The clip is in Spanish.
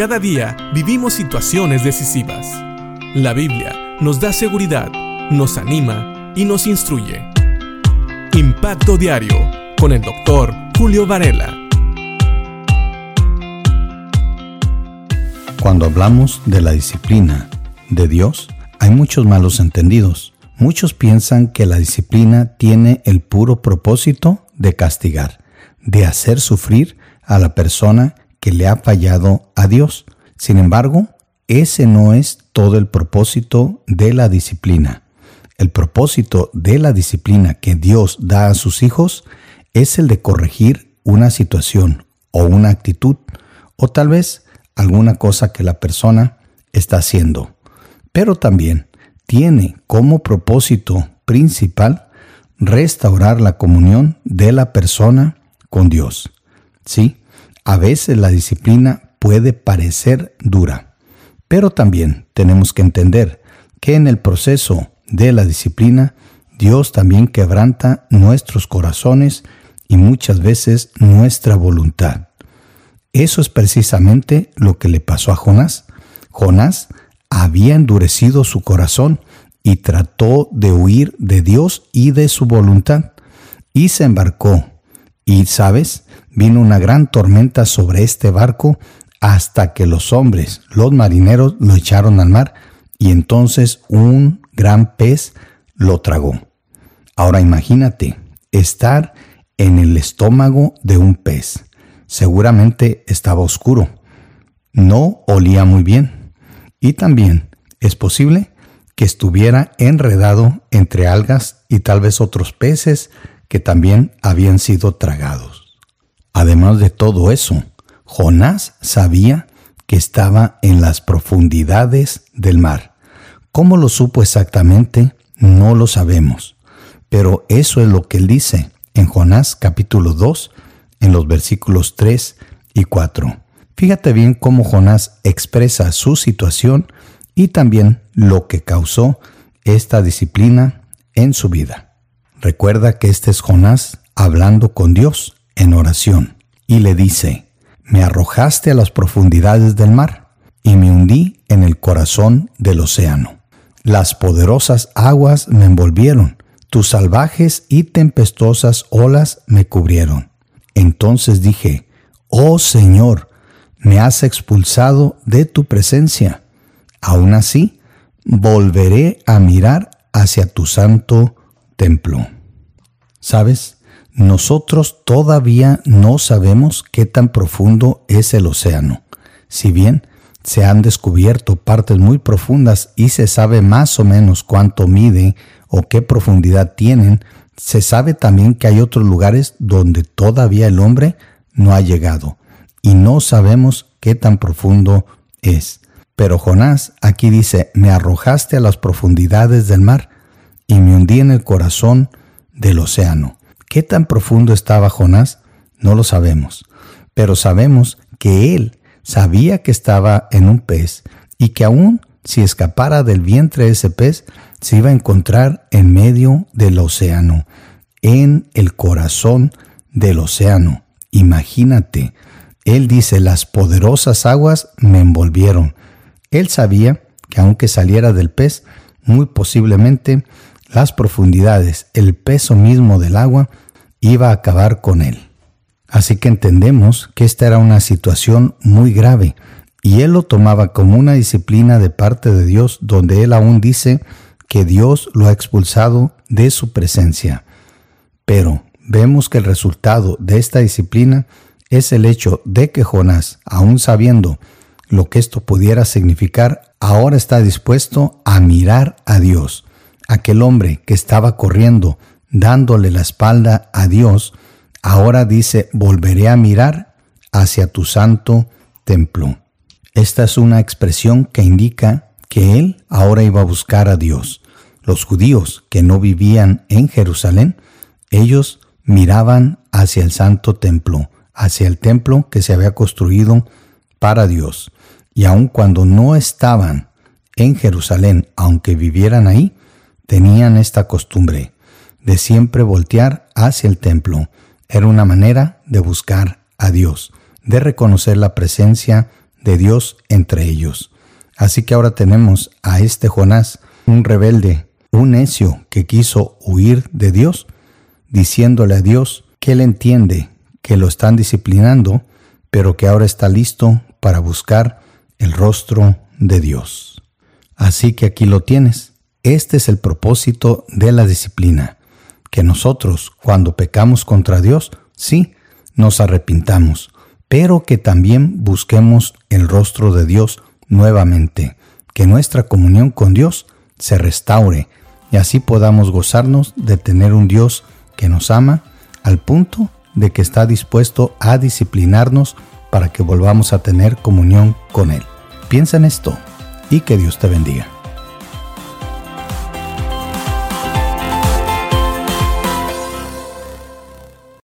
Cada día vivimos situaciones decisivas. La Biblia nos da seguridad, nos anima y nos instruye. Impacto Diario con el doctor Julio Varela. Cuando hablamos de la disciplina de Dios, hay muchos malos entendidos. Muchos piensan que la disciplina tiene el puro propósito de castigar, de hacer sufrir a la persona que le ha fallado a Dios. Sin embargo, ese no es todo el propósito de la disciplina. El propósito de la disciplina que Dios da a sus hijos es el de corregir una situación o una actitud o tal vez alguna cosa que la persona está haciendo. Pero también tiene como propósito principal restaurar la comunión de la persona con Dios. Sí, a veces la disciplina puede parecer dura, pero también tenemos que entender que en el proceso de la disciplina, Dios también quebranta nuestros corazones y muchas veces nuestra voluntad. Eso es precisamente lo que le pasó a Jonás. Jonás había endurecido su corazón y trató de huir de Dios y de su voluntad, y se embarcó. Y, ¿sabes? Vino una gran tormenta sobre este barco hasta que los hombres, los marineros, lo echaron al mar, y entonces un gran pez lo tragó. Ahora imagínate estar en el estómago de un pez. Seguramente estaba oscuro. No olía muy bien. Y también es posible que estuviera enredado entre algas y tal vez otros peces que también habían sido tragados. Además de todo eso, Jonás sabía que estaba en las profundidades del mar. ¿Cómo lo supo exactamente? No lo sabemos. Pero eso es lo que él dice en Jonás capítulo 2, en los versículos 3 y 4. Fíjate bien cómo Jonás expresa su situación y también lo que causó esta disciplina en su vida. Recuerda que este es Jonás hablando con Dios en oración y le dice, me arrojaste a las profundidades del mar y me hundí en el corazón del océano. Las poderosas aguas me envolvieron, tus salvajes y tempestuosas olas me cubrieron. Entonces dije, Oh Señor, me has expulsado de tu presencia. Aún así, volveré a mirar hacia tu santo templo. ¿Sabes? Nosotros todavía no sabemos qué tan profundo es el océano. Si bien se han descubierto partes muy profundas y se sabe más o menos cuánto mide o qué profundidad tienen, se sabe también que hay otros lugares donde todavía el hombre no ha llegado y no sabemos qué tan profundo es. Pero Jonás aquí dice, me arrojaste a las profundidades del mar y me hundí en el corazón del océano. ¿Qué tan profundo estaba Jonás? No lo sabemos, pero sabemos que él sabía que estaba en un pez y que aún si escapara del vientre de ese pez, se iba a encontrar en medio del océano, en el corazón del océano. Imagínate, él dice, las poderosas aguas me envolvieron. Él sabía que aunque saliera del pez, muy posiblemente las profundidades, el peso mismo del agua, iba a acabar con él. Así que entendemos que esta era una situación muy grave y él lo tomaba como una disciplina de parte de Dios donde él aún dice que Dios lo ha expulsado de su presencia. Pero vemos que el resultado de esta disciplina es el hecho de que Jonás, aún sabiendo lo que esto pudiera significar, ahora está dispuesto a mirar a Dios. Aquel hombre que estaba corriendo, dándole la espalda a Dios, Ahora dice, volveré a mirar hacia tu santo templo. Esta es una expresión que indica que él ahora iba a buscar a Dios. Los judíos que no vivían en Jerusalén, ellos miraban hacia el santo templo, hacia el templo que se había construido para Dios. Y aun cuando no estaban en Jerusalén, aunque vivieran ahí, tenían esta costumbre de siempre voltear hacia el templo era una manera de buscar a Dios, de reconocer la presencia de Dios entre ellos. Así que ahora tenemos a este Jonás, un rebelde, un necio que quiso huir de Dios, diciéndole a Dios que él entiende que lo están disciplinando, pero que ahora está listo para buscar el rostro de Dios. Así que aquí lo tienes. Este es el propósito de la disciplina, que nosotros cuando pecamos contra Dios, sí, nos arrepintamos, pero que también busquemos el rostro de Dios nuevamente, que nuestra comunión con Dios se restaure y así podamos gozarnos de tener un Dios que nos ama al punto de que está dispuesto a disciplinarnos para que volvamos a tener comunión con Él. Piensa en esto y que Dios te bendiga.